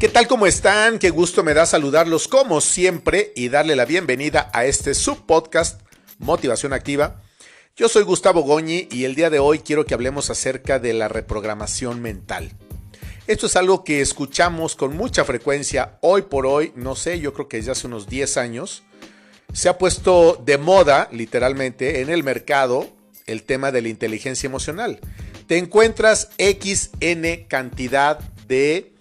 ¿Qué tal como están? Qué gusto me da saludarlos como siempre y darle la bienvenida a este subpodcast Motivación Activa. Yo soy Gustavo Goñi y el día de hoy quiero que hablemos acerca de la reprogramación mental. Esto es algo que escuchamos con mucha frecuencia hoy por hoy, no sé, yo creo que desde hace unos 10 años. Se ha puesto de moda, literalmente, en el mercado el tema de la inteligencia emocional. Te encuentras XN cantidad de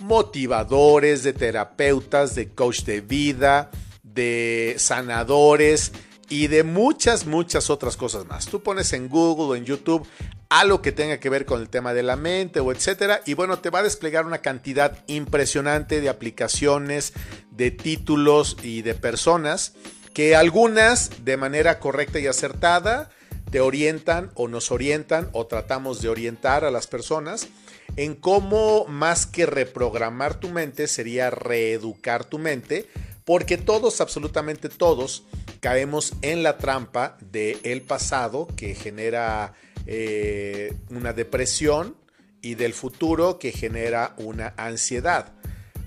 motivadores, de terapeutas, de coach de vida, de sanadores y de muchas, muchas otras cosas más. Tú pones en Google o en YouTube algo que tenga que ver con el tema de la mente o etcétera y bueno, te va a desplegar una cantidad impresionante de aplicaciones, de títulos y de personas que algunas de manera correcta y acertada te orientan o nos orientan o tratamos de orientar a las personas en cómo más que reprogramar tu mente sería reeducar tu mente, porque todos, absolutamente todos, caemos en la trampa del pasado que genera eh, una depresión y del futuro que genera una ansiedad.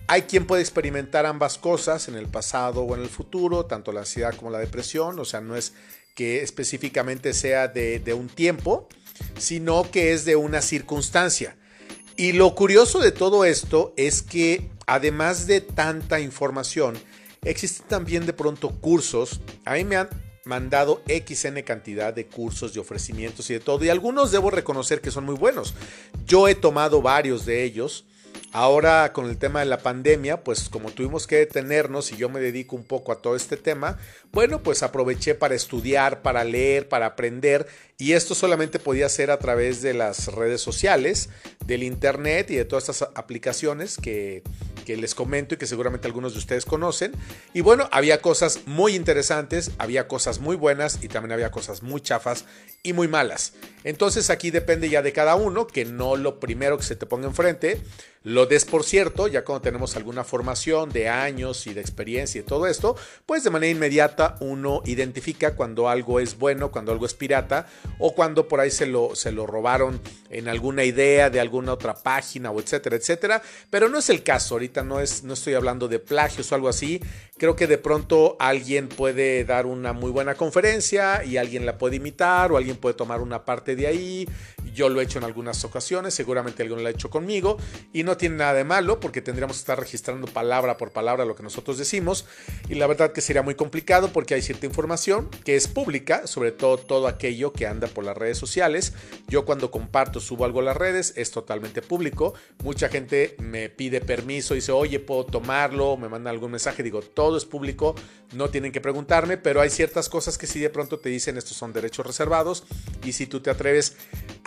Hay quien puede experimentar ambas cosas en el pasado o en el futuro, tanto la ansiedad como la depresión, o sea, no es que específicamente sea de, de un tiempo, sino que es de una circunstancia. Y lo curioso de todo esto es que además de tanta información, existen también de pronto cursos. A mí me han mandado XN cantidad de cursos, de ofrecimientos y de todo. Y algunos debo reconocer que son muy buenos. Yo he tomado varios de ellos. Ahora con el tema de la pandemia, pues como tuvimos que detenernos y yo me dedico un poco a todo este tema, bueno, pues aproveché para estudiar, para leer, para aprender y esto solamente podía ser a través de las redes sociales, del internet y de todas estas aplicaciones que, que les comento y que seguramente algunos de ustedes conocen. Y bueno, había cosas muy interesantes, había cosas muy buenas y también había cosas muy chafas y muy malas. Entonces aquí depende ya de cada uno, que no lo primero que se te ponga enfrente lo des por cierto, ya cuando tenemos alguna formación de años y de experiencia y todo esto, pues de manera inmediata uno identifica cuando algo es bueno, cuando algo es pirata o cuando por ahí se lo, se lo robaron en alguna idea de alguna otra página o etcétera, etcétera. Pero no es el caso, ahorita no, es, no estoy hablando de plagios o algo así. Creo que de pronto alguien puede dar una muy buena conferencia y alguien la puede imitar o alguien puede tomar una parte de ahí yo lo he hecho en algunas ocasiones, seguramente alguien lo ha hecho conmigo y no tiene nada de malo porque tendríamos que estar registrando palabra por palabra lo que nosotros decimos y la verdad que sería muy complicado porque hay cierta información que es pública, sobre todo todo aquello que anda por las redes sociales. Yo cuando comparto, subo algo a las redes, es totalmente público. Mucha gente me pide permiso, dice, oye, ¿puedo tomarlo? Me manda algún mensaje, digo, todo es público, no tienen que preguntarme, pero hay ciertas cosas que si de pronto te dicen estos son derechos reservados y si tú te atreves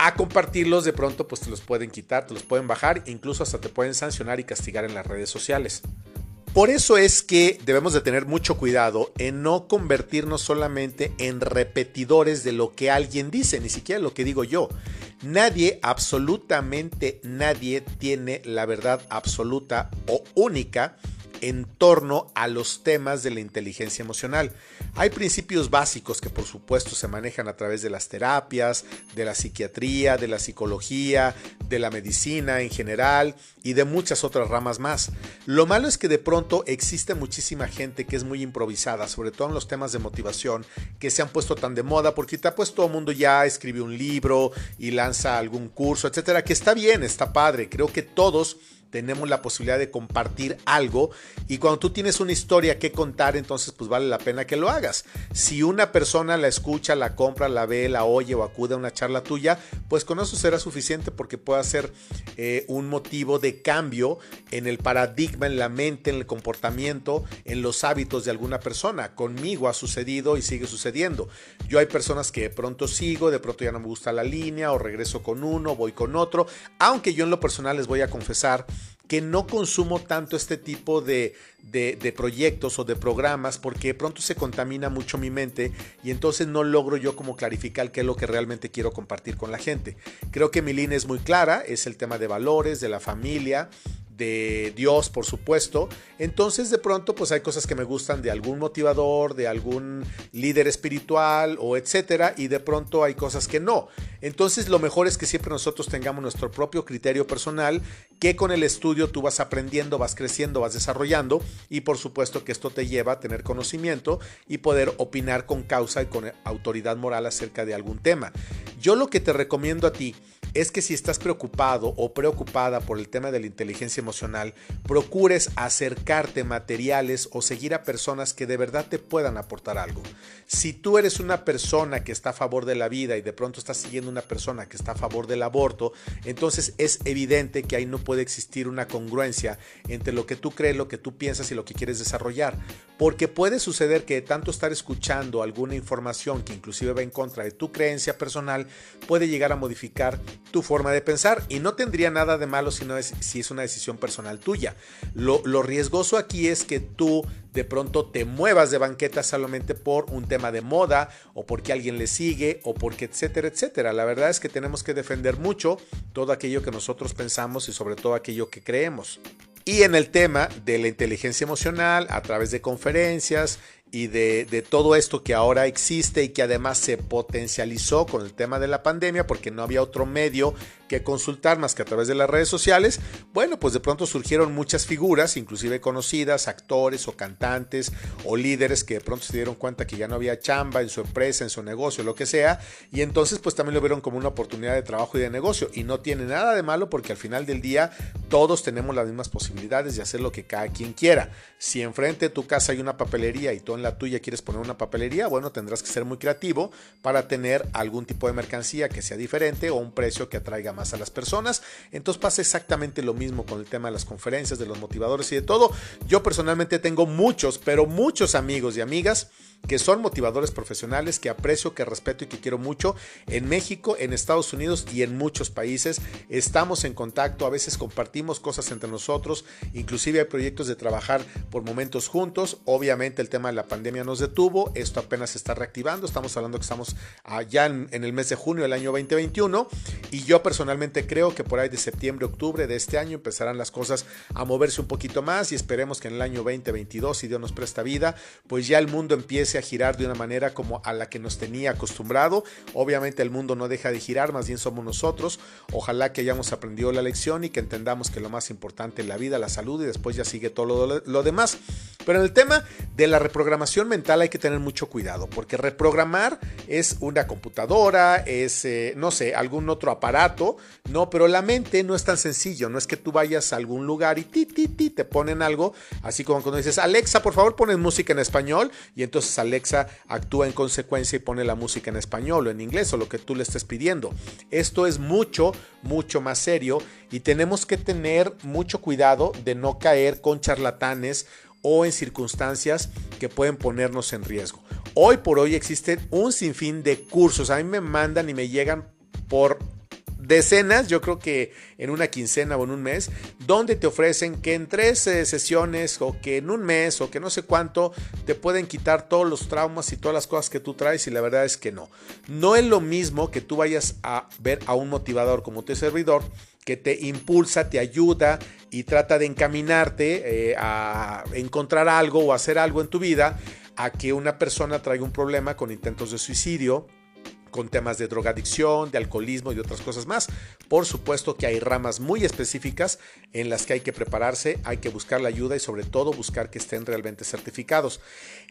a compartirlos, de pronto pues te los pueden quitar, te los pueden bajar, incluso hasta te pueden sancionar y castigar en las redes sociales. Por eso es que debemos de tener mucho cuidado en no convertirnos solamente en repetidores de lo que alguien dice, ni siquiera lo que digo yo. Nadie, absolutamente nadie tiene la verdad absoluta o única en torno a los temas de la inteligencia emocional. Hay principios básicos que por supuesto se manejan a través de las terapias, de la psiquiatría, de la psicología, de la medicina en general y de muchas otras ramas más. Lo malo es que de pronto existe muchísima gente que es muy improvisada, sobre todo en los temas de motivación, que se han puesto tan de moda, porque pues todo el mundo ya escribe un libro y lanza algún curso, etcétera, que está bien, está padre. Creo que todos tenemos la posibilidad de compartir algo y cuando tú tienes una historia que contar, entonces pues vale la pena que lo hagas. Si una persona la escucha, la compra, la ve, la oye o acude a una charla tuya, pues con eso será suficiente porque puede ser eh, un motivo de cambio en el paradigma, en la mente, en el comportamiento, en los hábitos de alguna persona. Conmigo ha sucedido y sigue sucediendo. Yo hay personas que de pronto sigo, de pronto ya no me gusta la línea o regreso con uno, voy con otro, aunque yo en lo personal les voy a confesar que no consumo tanto este tipo de, proyectos o de programas porque pronto se contamina mucho mi mente y entonces no logro yo como clarificar qué es lo que realmente quiero compartir con la gente. Creo que mi línea es muy clara, es el tema de valores, de la familia, de Dios, por supuesto. Entonces de pronto pues hay cosas que me gustan de algún motivador, de algún líder espiritual o etcétera y de pronto hay cosas que no. Entonces lo mejor es que siempre nosotros tengamos nuestro propio criterio personal que con el estudio tú vas aprendiendo, vas creciendo, vas desarrollando y por supuesto que esto te lleva a tener conocimiento y poder opinar con causa y con autoridad moral acerca de algún tema. Yo lo que te recomiendo a ti es que si estás preocupado o preocupada por el tema de la inteligencia emocional, procures acercarte materiales o seguir a personas que de verdad te puedan aportar algo. Si tú eres una persona que está a favor de la vida y de pronto estás siguiendo una persona que está a favor del aborto, entonces es evidente que ahí no puede existir una congruencia entre lo que tú crees, lo que tú piensas y lo que quieres desarrollar. Porque puede suceder que de tanto estar escuchando alguna información que inclusive va en contra de tu creencia personal, puede llegar a modificar tu forma de pensar y no tendría nada de malo si, no es, si es una decisión personal tuya. Lo, lo riesgoso aquí es que tú de pronto te muevas de banqueta solamente por un tema de moda o porque alguien le sigue o porque etcétera, etcétera. La verdad es que tenemos que defender mucho todo aquello que nosotros pensamos y sobre todo aquello que creemos. Y en el tema de la inteligencia emocional, a través de conferencias y de, todo esto que ahora existe y que además se potencializó con el tema de la pandemia porque no había otro medio que consultar más que a través de las redes sociales, bueno, pues de pronto surgieron muchas figuras, inclusive conocidas, actores o cantantes o líderes que de pronto se dieron cuenta que ya no había chamba en su empresa, en su negocio, lo que sea, y entonces pues también lo vieron como una oportunidad de trabajo y de negocio y no tiene nada de malo porque al final del día todos tenemos las mismas posibilidades de hacer lo que cada quien quiera. Si enfrente de tu casa hay una papelería y tú en la tuya quieres poner una papelería, bueno, tendrás que ser muy creativo para tener algún tipo de mercancía que sea diferente o un precio que atraiga más a las personas. Entonces pasa exactamente lo mismo con el tema de las conferencias, de los motivadores y de todo. Yo personalmente tengo muchos, pero muchos amigos y amigas que son motivadores profesionales que aprecio, que respeto y que quiero mucho en México, en Estados Unidos y en muchos países. Estamos en contacto, a veces compartimos cosas entre nosotros, inclusive hay proyectos de trabajar por momentos juntos. Obviamente el tema de la pandemia nos detuvo, esto apenas se está reactivando, estamos hablando que estamos allá en, en el mes de junio del año 2021 y yo personalmente creo que por ahí de septiembre, octubre de este año empezarán las cosas a moverse un poquito más y esperemos que en el año 2022, si Dios nos presta vida, pues ya el mundo empiece a girar de una manera como a la que nos tenía acostumbrado. Obviamente el mundo no deja de girar, más bien somos nosotros. Ojalá que hayamos aprendido la lección y que entendamos que lo más importante es la vida, la salud y después ya sigue todo lo, lo demás. Pero en el tema de la reprogramación mental hay que tener mucho cuidado, porque reprogramar es una computadora, es, eh, no sé, algún otro aparato, no, pero la mente no es tan sencillo, no es que tú vayas a algún lugar y ti, ti, ti, te ponen algo, así como cuando dices, Alexa, por favor, pones música en español, y entonces Alexa actúa en consecuencia y pone la música en español o en inglés o lo que tú le estés pidiendo. Esto es mucho, mucho más serio y tenemos que tener mucho cuidado de no caer con charlatanes o en circunstancias que pueden ponernos en riesgo. Hoy por hoy existen un sinfín de cursos. A mí me mandan y me llegan por decenas, yo creo que en una quincena o en un mes, donde te ofrecen que en tres eh, sesiones o que en un mes o que no sé cuánto te pueden quitar todos los traumas y todas las cosas que tú traes y la verdad es que no. No es lo mismo que tú vayas a ver a un motivador como tu servidor que te impulsa, te ayuda y trata de encaminarte eh, a encontrar algo o hacer algo en tu vida, a que una persona traiga un problema con intentos de suicidio, con temas de drogadicción, de alcoholismo y otras cosas más. Por supuesto que hay ramas muy específicas en las que hay que prepararse, hay que buscar la ayuda y sobre todo buscar que estén realmente certificados.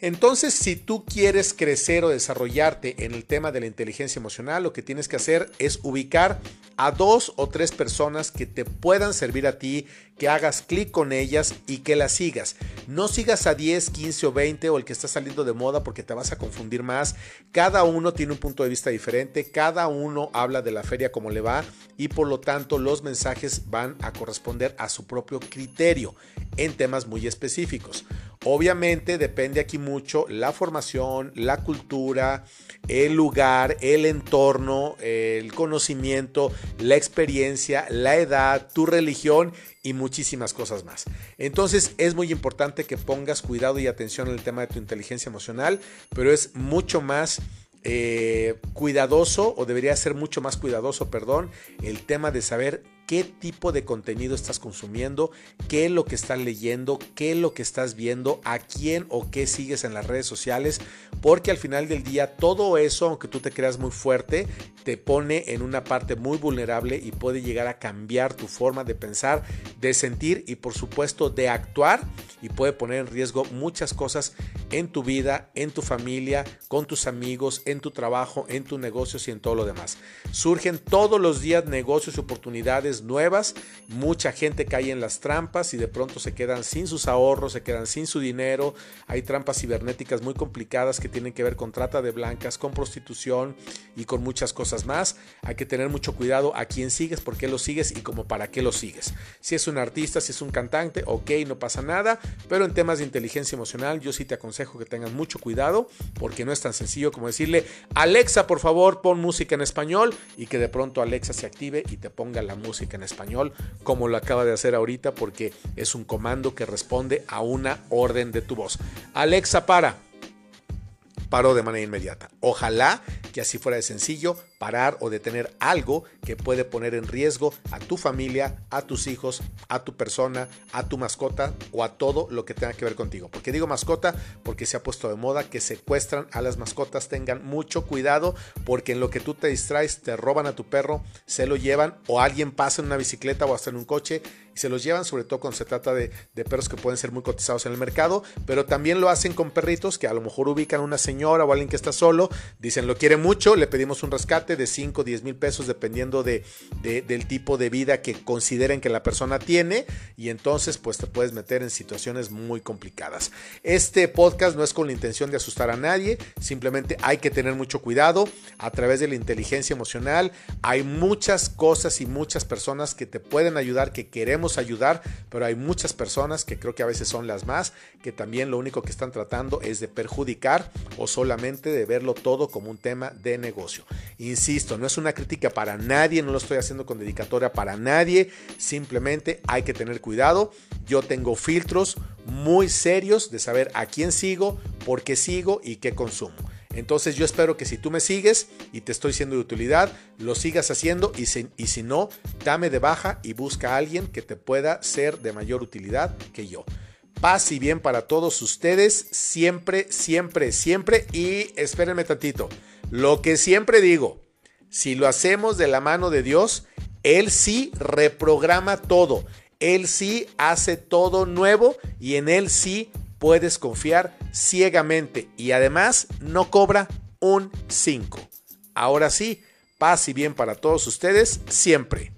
Entonces, si tú quieres crecer o desarrollarte en el tema de la inteligencia emocional, lo que tienes que hacer es ubicar a dos o tres personas que te puedan servir a ti, que hagas clic con ellas y que las sigas. No sigas a 10, 15 o 20 o el que está saliendo de moda porque te vas a confundir más. Cada uno tiene un punto de vista diferente, cada uno habla de la feria como le va y por lo tanto los mensajes van a corresponder a su propio criterio en temas muy específicos. Obviamente depende aquí mucho la formación, la cultura, el lugar, el entorno, el conocimiento, la experiencia, la edad, tu religión y muchísimas cosas más. Entonces es muy importante que pongas cuidado y atención en el tema de tu inteligencia emocional, pero es mucho más eh, cuidadoso o debería ser mucho más cuidadoso, perdón, el tema de saber qué tipo de contenido estás consumiendo, qué es lo que estás leyendo, qué es lo que estás viendo, a quién o qué sigues en las redes sociales, porque al final del día todo eso, aunque tú te creas muy fuerte, te pone en una parte muy vulnerable y puede llegar a cambiar tu forma de pensar, de sentir y por supuesto de actuar y puede poner en riesgo muchas cosas en tu vida, en tu familia, con tus amigos, en tu trabajo, en tus negocios y en todo lo demás. Surgen todos los días negocios y oportunidades nuevas, mucha gente cae en las trampas y de pronto se quedan sin sus ahorros, se quedan sin su dinero, hay trampas cibernéticas muy complicadas que tienen que ver con trata de blancas, con prostitución y con muchas cosas más. Hay que tener mucho cuidado a quién sigues, por qué lo sigues y como para qué lo sigues. Si es un artista, si es un cantante, ok, no pasa nada, pero en temas de inteligencia emocional yo sí te aconsejo que tengas mucho cuidado porque no es tan sencillo como decirle, Alexa, por favor, pon música en español y que de pronto Alexa se active y te ponga la música en español como lo acaba de hacer ahorita porque es un comando que responde a una orden de tu voz. Alexa, para paró de manera inmediata. Ojalá que así fuera de sencillo parar o detener algo que puede poner en riesgo a tu familia, a tus hijos, a tu persona, a tu mascota o a todo lo que tenga que ver contigo. Porque digo mascota porque se ha puesto de moda que secuestran a las mascotas. Tengan mucho cuidado porque en lo que tú te distraes te roban a tu perro, se lo llevan o alguien pasa en una bicicleta o hasta en un coche y se los llevan, sobre todo cuando se trata de, perros que pueden ser muy cotizados en el mercado, pero también lo hacen con perritos que a lo mejor ubican a una señora o alguien que está solo, dicen lo quiere mucho, le pedimos un rescate de 5 o 10 mil pesos dependiendo de, del tipo de vida que consideren que la persona tiene y entonces pues te puedes meter en situaciones muy complicadas. Este podcast no es con la intención de asustar a nadie, simplemente hay que tener mucho cuidado a través de la inteligencia emocional. Hay muchas cosas y muchas personas que te pueden ayudar, que queremos ayudar, pero hay muchas personas que creo que a veces son las más, que también lo único que están tratando es de perjudicar o solamente de verlo todo como un tema de negocio. Insisto, no es una crítica para nadie, no lo estoy haciendo con dedicatoria para nadie, simplemente hay que tener cuidado. Yo tengo filtros muy serios de saber a quién sigo, por qué sigo y qué consumo. Entonces yo espero que si tú me sigues y te estoy siendo de utilidad, lo sigas haciendo y si, y si no, dame de baja y busca a alguien que te pueda ser de mayor utilidad que yo. Paz y bien para todos ustedes, siempre, siempre, siempre. Y espérenme tantito. Lo que siempre digo, si lo hacemos de la mano de Dios, Él sí reprograma todo. Él sí hace todo nuevo y en Él sí puedes confiar ciegamente y además no cobra un 5. Ahora sí, paz y bien para todos ustedes siempre.